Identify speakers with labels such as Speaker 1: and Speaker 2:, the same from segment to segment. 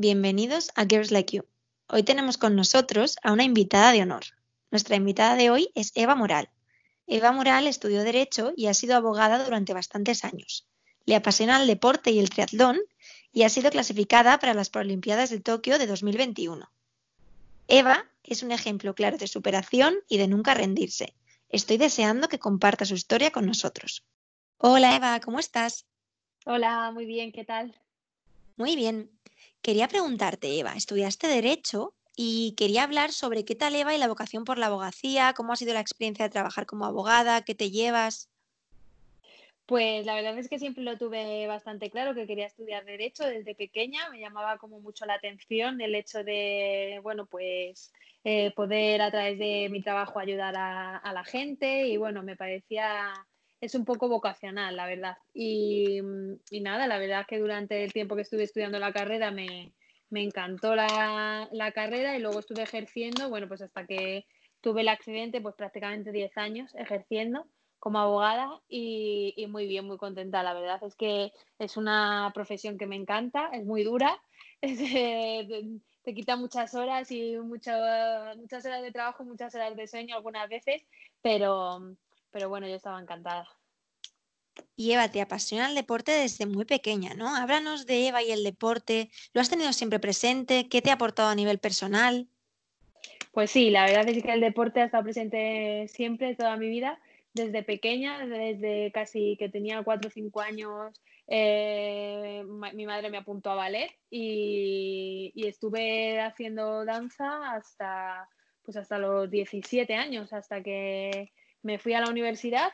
Speaker 1: bienvenidos a Girls Like You. Hoy tenemos con nosotros a una invitada de honor. Nuestra invitada de hoy es Eva Moral. Eva Moral estudió Derecho y ha sido abogada durante bastantes años. Le apasiona el deporte y el triatlón y ha sido clasificada para las Paralimpiadas de Tokio de 2021. Eva es un ejemplo claro de superación y de nunca rendirse. Estoy deseando que comparta su historia con nosotros. Hola Eva, ¿cómo estás?
Speaker 2: Hola, muy bien, ¿qué tal?
Speaker 1: Muy bien. Quería preguntarte, Eva, estudiaste Derecho y quería hablar sobre qué tal, Eva, y la vocación por la abogacía, cómo ha sido la experiencia de trabajar como abogada, qué te llevas.
Speaker 2: Pues la verdad es que siempre lo tuve bastante claro que quería estudiar Derecho desde pequeña. Me llamaba como mucho la atención el hecho de, bueno, pues eh, poder a través de mi trabajo ayudar a, a la gente y bueno, me parecía es un poco vocacional, la verdad. Y, nada, la verdad es que durante el tiempo que estuve estudiando la carrera me, encantó la, carrera y luego estuve ejerciendo, bueno, pues hasta que tuve el accidente, pues prácticamente 10 años ejerciendo como abogada y, muy bien, muy contenta. La verdad es que es una profesión que me encanta, es muy dura, te, quita muchas horas y muchas horas de trabajo, muchas horas de sueño algunas veces, pero, pero bueno, yo estaba encantada.
Speaker 1: Y Eva, te apasiona el deporte desde muy pequeña, ¿no? Háblanos de Eva y el deporte. ¿Lo has tenido siempre presente? ¿Qué te ha aportado a nivel personal?
Speaker 2: Pues sí, la verdad es que el deporte ha estado presente siempre, toda mi vida. Desde pequeña, desde casi que tenía 4 o 5 años, eh, mi madre me apuntó a ballet y, y, estuve haciendo danza hasta, pues hasta los 17 años, hasta que me fui a la universidad,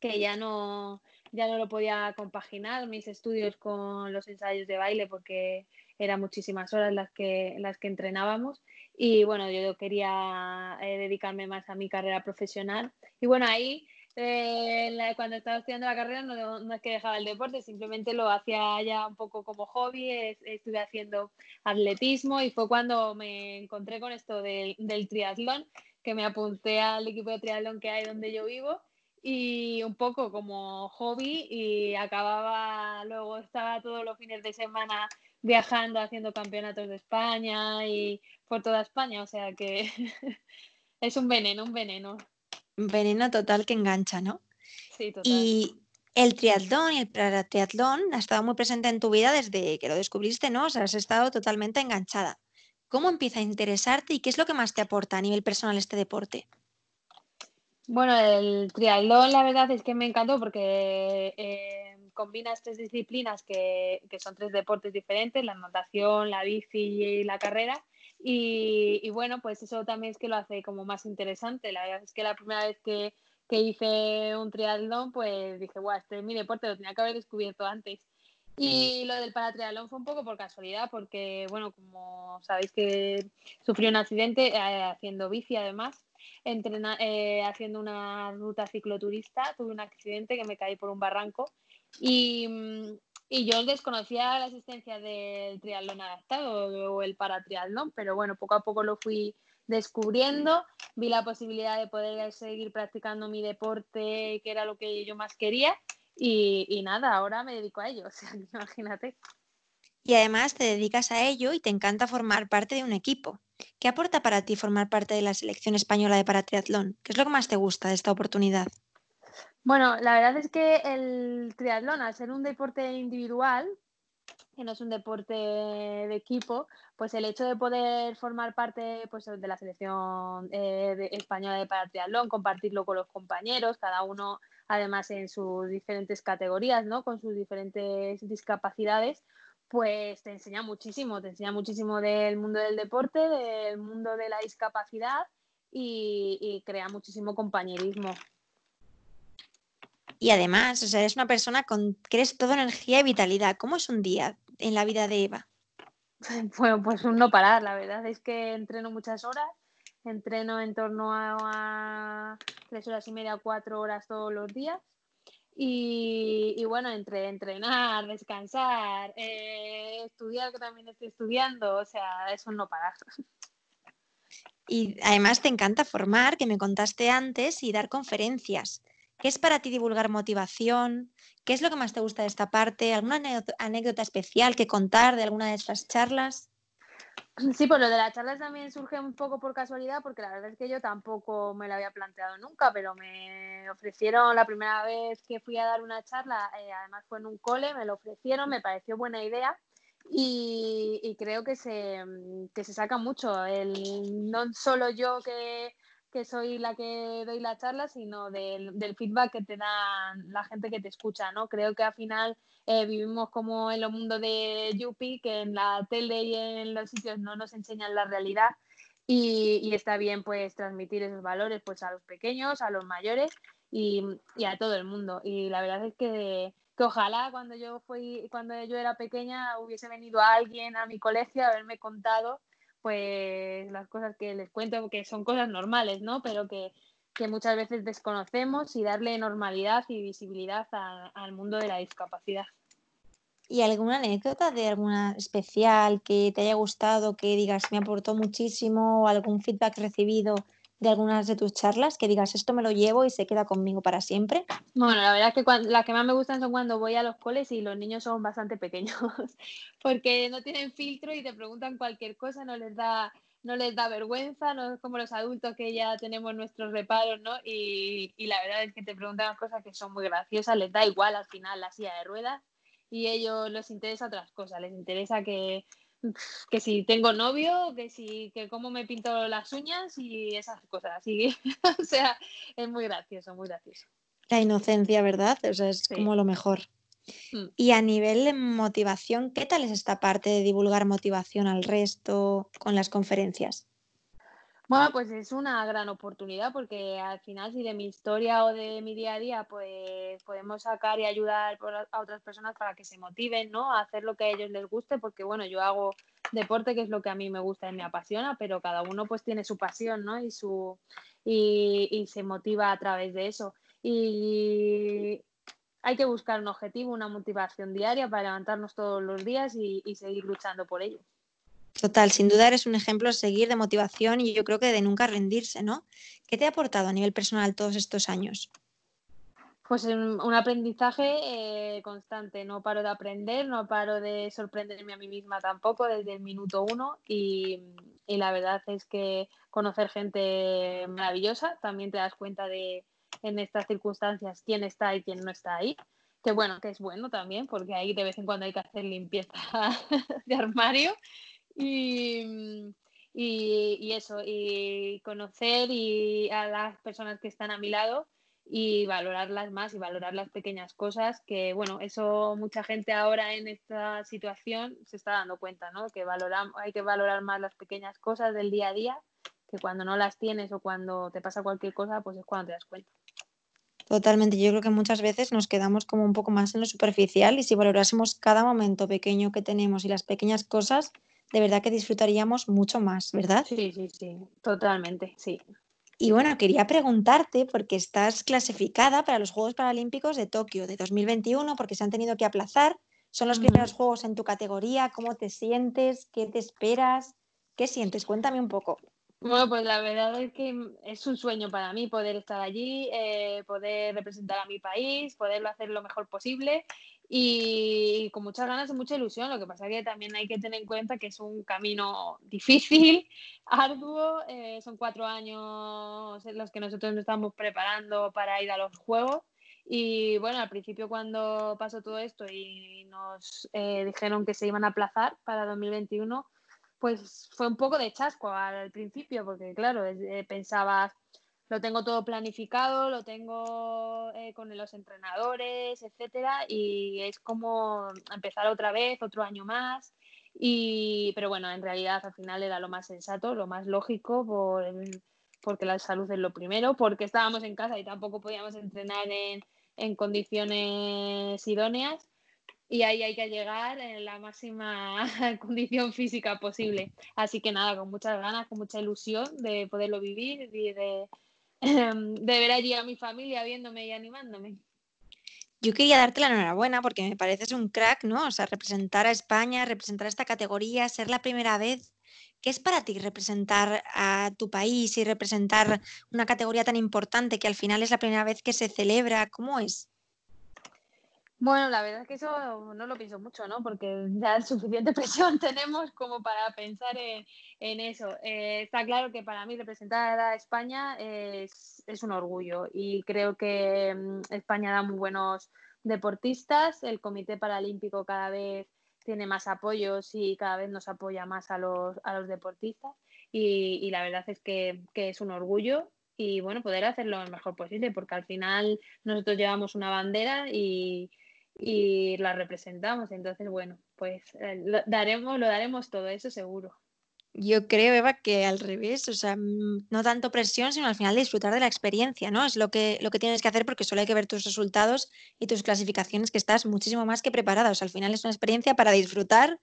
Speaker 2: que ya no, ya no lo podía compaginar mis estudios con los ensayos de baile porque eran muchísimas horas las que, las que entrenábamos. Y bueno, yo quería eh, dedicarme más a mi carrera profesional. Y bueno, ahí eh, cuando estaba estudiando la carrera no, no, es que dejaba el deporte, simplemente lo hacía ya un poco como hobby, estuve haciendo atletismo y fue cuando me encontré con esto del, del triatlón que me apunté al equipo de triatlón que hay donde yo vivo y un poco como hobby y acababa, luego estaba todos los fines de semana viajando, haciendo campeonatos de España y por toda España, o sea que es un veneno, un veneno.
Speaker 1: Un veneno total que engancha, ¿no?
Speaker 2: Sí, total.
Speaker 1: Y el triatlón y el triatlón ha estado muy presente en tu vida desde que lo descubriste, ¿no? O sea, has estado totalmente enganchada. ¿Cómo empieza a interesarte y qué es lo que más te aporta a nivel personal este deporte?
Speaker 2: Bueno, el triatlón la verdad es que me encantó porque eh, combina tres disciplinas que, son tres deportes diferentes, la natación, la bici y la carrera. Y, bueno, pues eso también es que lo hace como más interesante. La verdad es que la primera vez que, que hice un triatlón, pues dije, guau, este es mi deporte, lo tenía que haber descubierto antes. Y lo del paratriatlón fue un poco por casualidad, porque, bueno, como sabéis que sufrí un accidente eh, haciendo bici además, entrena, eh, haciendo una ruta cicloturista, tuve un accidente que me caí por un barranco y, mm, y yo desconocía la existencia del triatlón adaptado o el paratriatlón, pero bueno, poco a poco lo fui descubriendo, vi la posibilidad de poder seguir practicando mi deporte, que era lo que yo más quería, y, nada, ahora me dedico a ello, o sea, imagínate.
Speaker 1: Y además te dedicas a ello y te encanta formar parte de un equipo. ¿Qué aporta para ti formar parte de la selección española de paratriatlón? ¿Qué es lo que más te gusta de esta oportunidad?
Speaker 2: Bueno, la verdad es que el triatlón, al ser un deporte individual, que no es un deporte de equipo, pues el hecho de poder formar parte pues, de la selección eh, española de paratriatlón, compartirlo con los compañeros, cada uno además en sus diferentes categorías, ¿no? Con sus diferentes discapacidades, pues te enseña muchísimo, te enseña muchísimo del mundo del deporte, del mundo de la discapacidad y, crea muchísimo compañerismo.
Speaker 1: Y además, o sea, eres una persona con que eres toda energía y vitalidad. ¿Cómo es un día en la vida de Eva?
Speaker 2: Bueno, pues un no parar, la verdad es que entreno muchas horas Entreno en torno a, tres horas y media, cuatro horas todos los días. Y, bueno, entre entrenar, descansar, eh, estudiar, que también estoy estudiando, o sea, eso no para.
Speaker 1: Y además te encanta formar, que me contaste antes, y dar conferencias. ¿Qué es para ti divulgar motivación? ¿Qué es lo que más te gusta de esta parte? ¿Alguna anécdota especial que contar de alguna de estas charlas?
Speaker 2: Sí, pues lo de las charlas también surge un poco por casualidad, porque la verdad es que yo tampoco me lo había planteado nunca, pero me ofrecieron la primera vez que fui a dar una charla, eh, además fue en un cole, me lo ofrecieron, me pareció buena idea y, creo que se, que se saca mucho. El, no solo yo que que soy la que doy la charla, sino del, del, feedback que te dan la gente que te escucha, ¿no? Creo que al final eh, vivimos como en el mundo de Yupi, que en la tele y en los sitios no nos enseñan la realidad y, está bien pues transmitir esos valores pues a los pequeños, a los mayores y, y a todo el mundo. Y la verdad es que, que ojalá cuando yo fui, cuando yo era pequeña hubiese venido alguien a mi colegio a haberme contado pues las cosas que les cuento, que son cosas normales, ¿no? Pero que, muchas veces desconocemos y darle normalidad y visibilidad al mundo de la discapacidad.
Speaker 1: ¿Y alguna anécdota de alguna especial que te haya gustado, que digas me aportó muchísimo o algún feedback recibido de algunas de tus charlas que digas esto me lo llevo y se queda conmigo para siempre?
Speaker 2: Bueno, la verdad es que las que más me gustan son cuando voy a los coles y los niños son bastante pequeños, porque no tienen filtro y te preguntan cualquier cosa, no les da no les da vergüenza, no es como los adultos que ya tenemos nuestros reparos, ¿no? Y, y la verdad es que te preguntan cosas que son muy graciosas, les da igual al final la silla de ruedas y ellos les interesa otras cosas, les interesa que, que si tengo novio, que si que cómo me pinto las uñas y esas cosas. Así o sea, es muy gracioso, muy gracioso.
Speaker 1: La inocencia, ¿verdad? O sea, es como lo mejor. Mm. Y a nivel de motivación, ¿qué tal es esta parte de divulgar motivación al resto con las conferencias?
Speaker 2: Bueno, pues es una gran oportunidad porque al final si de mi historia o de mi día a día pues podemos sacar y ayudar a otras personas para que se motiven, ¿no? A hacer lo que a ellos les guste porque bueno, yo hago deporte que es lo que a mí me gusta y me apasiona, pero cada uno pues tiene su pasión, ¿no? Y su y, se motiva a través de eso. Y hay que buscar un objetivo, una motivación diaria para levantarnos todos los días y seguir luchando por ello.
Speaker 1: Total, sin duda eres un ejemplo a seguir de motivación y yo creo que de nunca rendirse, ¿no? ¿Qué te ha aportado a nivel personal todos estos años?
Speaker 2: Pues un aprendizaje eh, constante, no paro de aprender, no paro de sorprenderme a mí misma tampoco desde el minuto uno y, la verdad es que conocer gente maravillosa, también te das cuenta de en estas circunstancias quién está y quién no está ahí, que bueno, que es bueno también porque ahí de vez en cuando hay que hacer limpieza de armario y, y, eso, y conocer y a las personas que están a mi lado y valorarlas más y valorar las pequeñas cosas que bueno eso mucha gente ahora en esta situación se está dando cuenta no que valoramos hay que valorar más las pequeñas cosas del día a día que cuando no las tienes o cuando te pasa cualquier cosa pues es cuando te das cuenta.
Speaker 1: Totalmente, yo creo que muchas veces nos quedamos como un poco más en lo superficial y si valorásemos cada momento pequeño que tenemos y las pequeñas cosas, de verdad que disfrutaríamos mucho más, ¿verdad?
Speaker 2: Sí, sí, sí, totalmente, sí.
Speaker 1: Y bueno, quería preguntarte, porque estás clasificada para los Juegos Paralímpicos de Tokio de 2021, porque se han tenido que aplazar. Son los primeros Juegos en tu categoría. ¿Cómo te sientes? ¿Qué te esperas? ¿Qué sientes? Cuéntame un poco.
Speaker 2: Bueno, pues la verdad es que es un sueño para mí poder estar allí, eh, poder representar a mi país, poderlo hacer lo mejor posible y con muchas ganas y mucha ilusión. Lo que pasa es que también hay que tener en cuenta que es un camino difícil, arduo, eh, son cuatro años los que nosotros nos estamos preparando para ir a los Juegos. Y bueno, al principio cuando pasó todo esto y nos eh, dijeron que se iban a aplazar para 2021, pues fue un poco de chasco al principio, porque claro, eh, pensaba, lo tengo todo planificado, lo tengo eh, con los entrenadores, etcétera, y es como empezar otra vez, otro año más. Y, pero bueno, en realidad al final era lo más sensato, lo más lógico, por porque la salud es lo primero, porque estábamos en casa y tampoco podíamos entrenar en, en condiciones idóneas y ahí hay que llegar en la máxima condición física posible. Así que nada, con muchas ganas, con mucha ilusión de poderlo vivir y de, de ver allí a mi familia viéndome y animándome.
Speaker 1: Yo quería darte la enhorabuena porque me pareces un crack, ¿no? O sea, representar a España, representar esta categoría, ser la primera vez ¿Qué es para ti representar a tu país y representar una categoría tan importante que al final es la primera vez que se celebra? ¿Cómo es?
Speaker 2: Bueno, la verdad es que eso no lo pienso mucho, ¿no? Porque ya suficiente presión tenemos como para pensar en, eso. Eh, está claro que para mí representar a España es, es, un orgullo y creo que mm, España da muy buenos deportistas. El Comité Paralímpico cada vez tiene más apoyos y cada vez nos apoya más a los, a los deportistas. Y, la verdad es que, es un orgullo y bueno, poder hacerlo lo mejor posible, porque al final nosotros llevamos una bandera y, la representamos. Entonces, bueno, pues eh, daremos, lo daremos todo, eso seguro.
Speaker 1: Yo creo, Eva, que al revés, o sea, mm, no tanto presión, sino al final disfrutar de la experiencia, ¿no? Es lo que, lo que tienes que hacer porque solo hay que ver tus resultados y tus clasificaciones, que estás muchísimo más que preparada. O sea, al final es una experiencia para disfrutar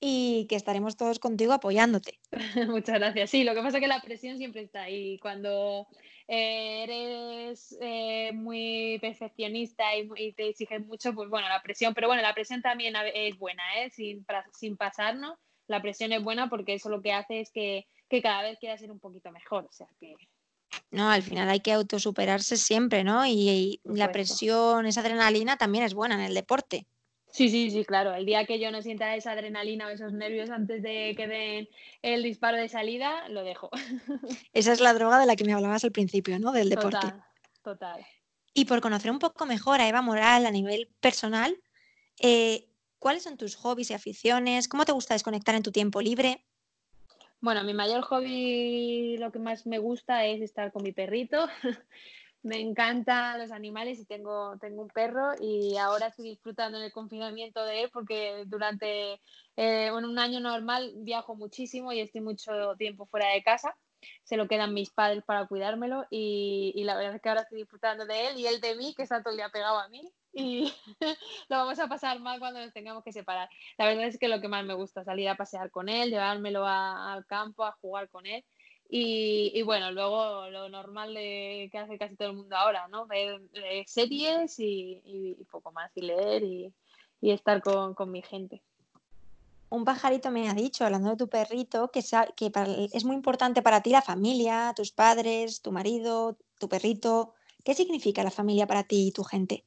Speaker 1: y que estaremos todos contigo apoyándote.
Speaker 2: Muchas gracias. Sí, lo que pasa es que la presión siempre está ahí. Cuando eh, eres eh, muy perfeccionista y, te exiges mucho, pues bueno, la presión, pero bueno, la presión también es buena, ¿eh? Sin, sin pasarnos la presión es buena porque eso lo que hace es que, cada vez quiera ser un poquito mejor. O sea que.
Speaker 1: No, al final hay que autosuperarse siempre, ¿no? Y, la presión, esa adrenalina también es buena en el deporte.
Speaker 2: Sí, sí, sí, claro. El día que yo no sienta esa adrenalina o esos nervios antes de que den el disparo de salida, lo dejo.
Speaker 1: Esa es la droga de la que me hablabas al principio, ¿no? Del deporte.
Speaker 2: Total, total.
Speaker 1: Y por conocer un poco mejor a Eva Moral a nivel personal, eh, ¿Cuáles son tus hobbies y aficiones? ¿Cómo te gusta desconectar en tu tiempo libre?
Speaker 2: Bueno, mi mayor hobby, lo que más me gusta es estar con mi perrito. me encantan los animales y tengo, tengo un perro y ahora estoy disfrutando en el confinamiento de él porque durante eh, un año normal viajo muchísimo y estoy mucho tiempo fuera de casa. Se lo quedan mis padres para cuidármelo y, y la verdad es que ahora estoy disfrutando de él y él de mí, que está todo el día pegado a mí y lo vamos a pasar mal cuando nos tengamos que separar. La verdad es que lo que más me gusta, salir a pasear con él, llevármelo al campo, a jugar con él. Y, bueno, luego lo normal de, que hace casi todo el mundo ahora, ¿no? Ver series y, poco más, y leer y, estar con, mi gente.
Speaker 1: Un pajarito me ha dicho, hablando de tu perrito, que es muy importante para ti la familia, tus padres, tu marido, tu perrito. ¿Qué significa la familia para ti y tu gente?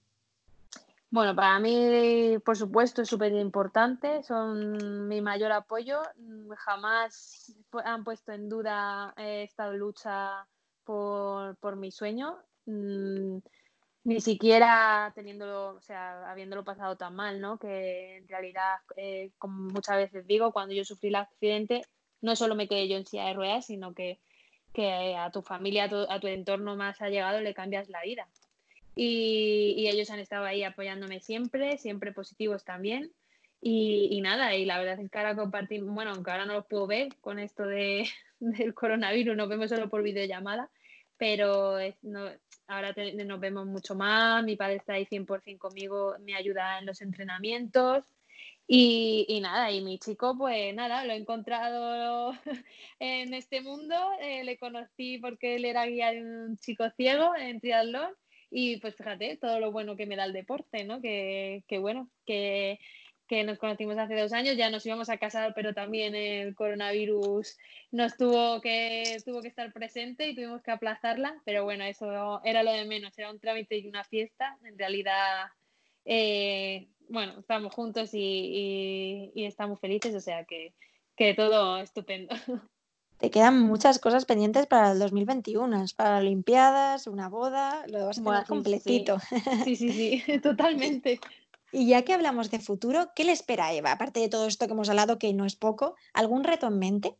Speaker 2: Bueno, para mí, por supuesto, es súper importante, son mi mayor apoyo. Jamás han puesto en duda eh, esta lucha por, por mi sueño, mm, ni siquiera teniéndolo, o sea, habiéndolo pasado tan mal, ¿no? Que en realidad, eh, como muchas veces digo, cuando yo sufrí el accidente, no solo me quedé yo en silla de ruedas, sino que, que a tu familia, a tu, a tu entorno más allegado le cambias la vida. Y, ellos han estado ahí apoyándome siempre, siempre positivos también. Y, nada, y la verdad es que ahora compartimos, bueno, aunque ahora no los puedo ver con esto de, del coronavirus, nos vemos solo por videollamada, pero ahora nos vemos mucho más, mi padre está ahí 100% conmigo, me ayuda en los entrenamientos y, nada, y mi chico, pues nada, lo he encontrado en este mundo, eh, le conocí porque él era guía de un chico ciego en triatlón y pues fíjate, todo lo bueno que me da el deporte, ¿no? Que, bueno, que, nos conocimos hace dos años, ya nos íbamos a casar, pero también el coronavirus nos tuvo que, tuvo que estar presente y tuvimos que aplazarla, pero bueno, eso era lo de menos, era un trámite y una fiesta, en realidad, eh, bueno, estamos juntos y, estamos felices, o sea que, que todo estupendo.
Speaker 1: te quedan muchas cosas pendientes para el 2021, para Olimpiadas, una boda, lo vas a tener completito.
Speaker 2: Sí, sí, sí, totalmente.
Speaker 1: Y ya que hablamos de futuro, ¿qué le espera a Eva? Aparte de todo esto que hemos hablado, que no es poco, ¿algún reto en mente?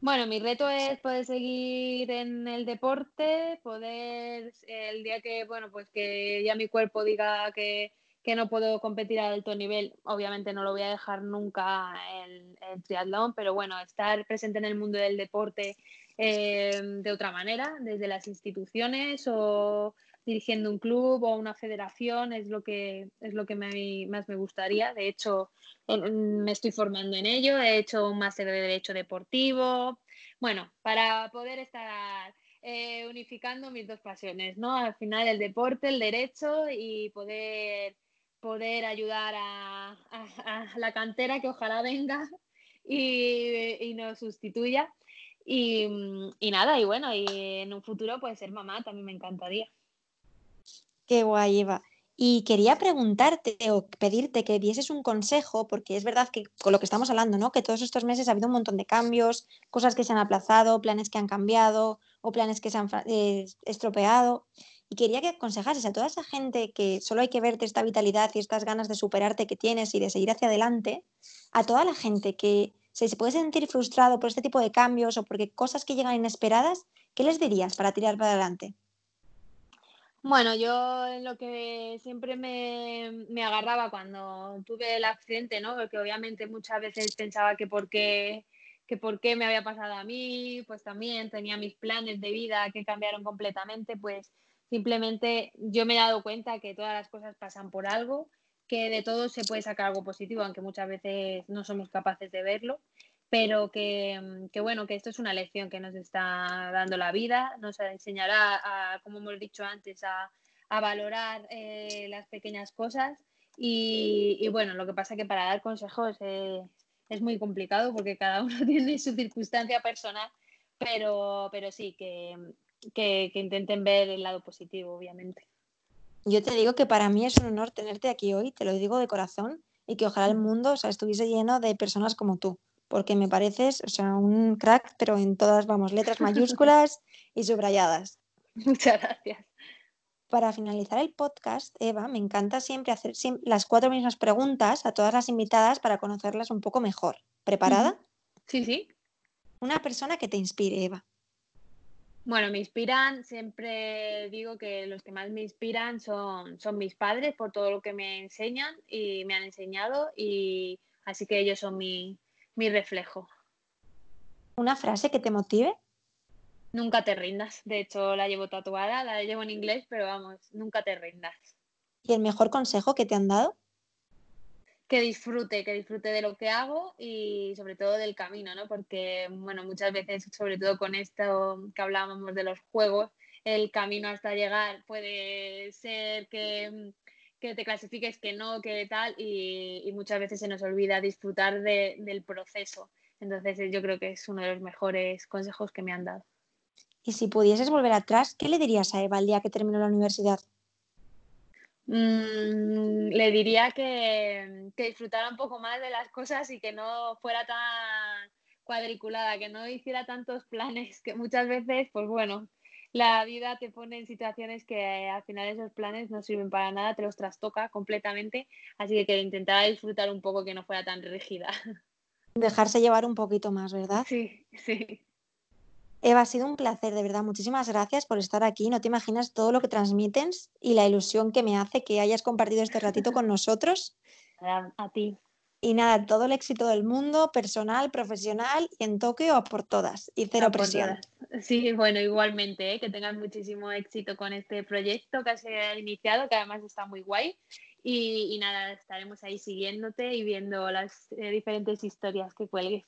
Speaker 2: Bueno, mi reto es poder seguir en el deporte, poder el día que, bueno, pues que ya mi cuerpo diga que, que no puedo competir a alto nivel, obviamente no lo voy a dejar nunca el, el triatlón, pero bueno, estar presente en el mundo del deporte eh, de otra manera, desde las instituciones o dirigiendo un club o una federación es lo que es lo que más me gustaría. De hecho, me estoy formando en ello, he hecho un máster de derecho deportivo. Bueno, para poder estar eh, unificando mis dos pasiones, ¿no? Al final el deporte, el derecho y poder poder ayudar a, la cantera que ojalá venga y, nos sustituya. Y, y, nada, y bueno, y en un futuro pues ser mamá también me encantaría.
Speaker 1: Qué guay, Eva. Y quería preguntarte o pedirte que dieses un consejo, porque es verdad que con lo que estamos hablando, ¿no? Que todos estos meses ha habido un montón de cambios, cosas que se han aplazado, planes que han cambiado o planes que se han eh, estropeado. Y quería que aconsejases a toda esa gente que solo hay que verte esta vitalidad y estas ganas de superarte que tienes y de seguir hacia adelante, a toda la gente que se, puede sentir frustrado por este tipo de cambios o porque cosas que llegan inesperadas, ¿qué les dirías para tirar para adelante?
Speaker 2: Bueno, yo lo que siempre me, me, agarraba cuando tuve el accidente, ¿no? Porque obviamente muchas veces pensaba que por qué que por qué me había pasado a mí, pues también tenía mis planes de vida que cambiaron completamente, pues simplemente yo me he dado cuenta que todas las cosas pasan por algo, que de todo se puede sacar algo positivo, aunque muchas veces no somos capaces de verlo, pero que, que bueno, que esto es una lección que nos está dando la vida, nos enseñará, a, como hemos dicho antes, a, valorar eh, las pequeñas cosas. Y, bueno, lo que pasa que para dar consejos es muy complicado porque cada uno tiene su circunstancia personal, pero, pero sí, que, que, que, intenten ver el lado positivo, obviamente.
Speaker 1: Yo te digo que para mí es un honor tenerte aquí hoy, te lo digo de corazón, y que ojalá el mundo o sea, estuviese lleno de personas como tú, porque me pareces o sea, un crack, pero en todas, vamos, letras mayúsculas y subrayadas.
Speaker 2: Muchas gracias.
Speaker 1: Para finalizar el podcast, Eva, me encanta siempre hacer las cuatro mismas preguntas a todas las invitadas para conocerlas un poco mejor. ¿Preparada?
Speaker 2: Sí, sí.
Speaker 1: Una persona que te inspire, Eva.
Speaker 2: Bueno, me inspiran, siempre digo que los que más me inspiran son, son mis padres por todo lo que me enseñan y me han enseñado y así que ellos son mi, mi reflejo.
Speaker 1: ¿Una frase que te motive?
Speaker 2: Nunca te rindas. De hecho, la llevo tatuada, la llevo en inglés, pero vamos, nunca te rindas.
Speaker 1: ¿Y el mejor consejo que te han dado?
Speaker 2: Que disfrute, que disfrute de lo que hago y sobre todo del camino, ¿no? Porque, bueno, muchas veces, sobre todo con esto que hablábamos de los juegos, el camino hasta llegar puede ser que, que te clasifiques que no, que tal, y, muchas veces se nos olvida disfrutar de, del proceso. Entonces, yo creo que es uno de los mejores consejos que me han dado.
Speaker 1: Y si pudieses volver atrás, ¿qué le dirías a Eva el día que terminó la universidad?
Speaker 2: Mm, le diría que, que, disfrutara un poco más de las cosas y que no fuera tan cuadriculada, que no hiciera tantos planes, que muchas veces, pues bueno, la vida te pone en situaciones que al final esos planes no sirven para nada, te los trastoca completamente, así que que intentara disfrutar un poco que no fuera tan rígida.
Speaker 1: Dejarse llevar un poquito más, ¿verdad?
Speaker 2: Sí, sí.
Speaker 1: Eva, ha sido un placer, de verdad. Muchísimas gracias por estar aquí. No te imaginas todo lo que transmites y la ilusión que me hace que hayas compartido este ratito con nosotros.
Speaker 2: A, ti.
Speaker 1: Y nada, todo el éxito del mundo, personal, profesional y en Tokio a por todas. Y cero presión.
Speaker 2: Sí, bueno, igualmente, ¿eh? que tengas muchísimo éxito con este proyecto que has iniciado, que además está muy guay. Y, y nada, estaremos ahí siguiéndote y viendo las eh, diferentes historias que cuelgues.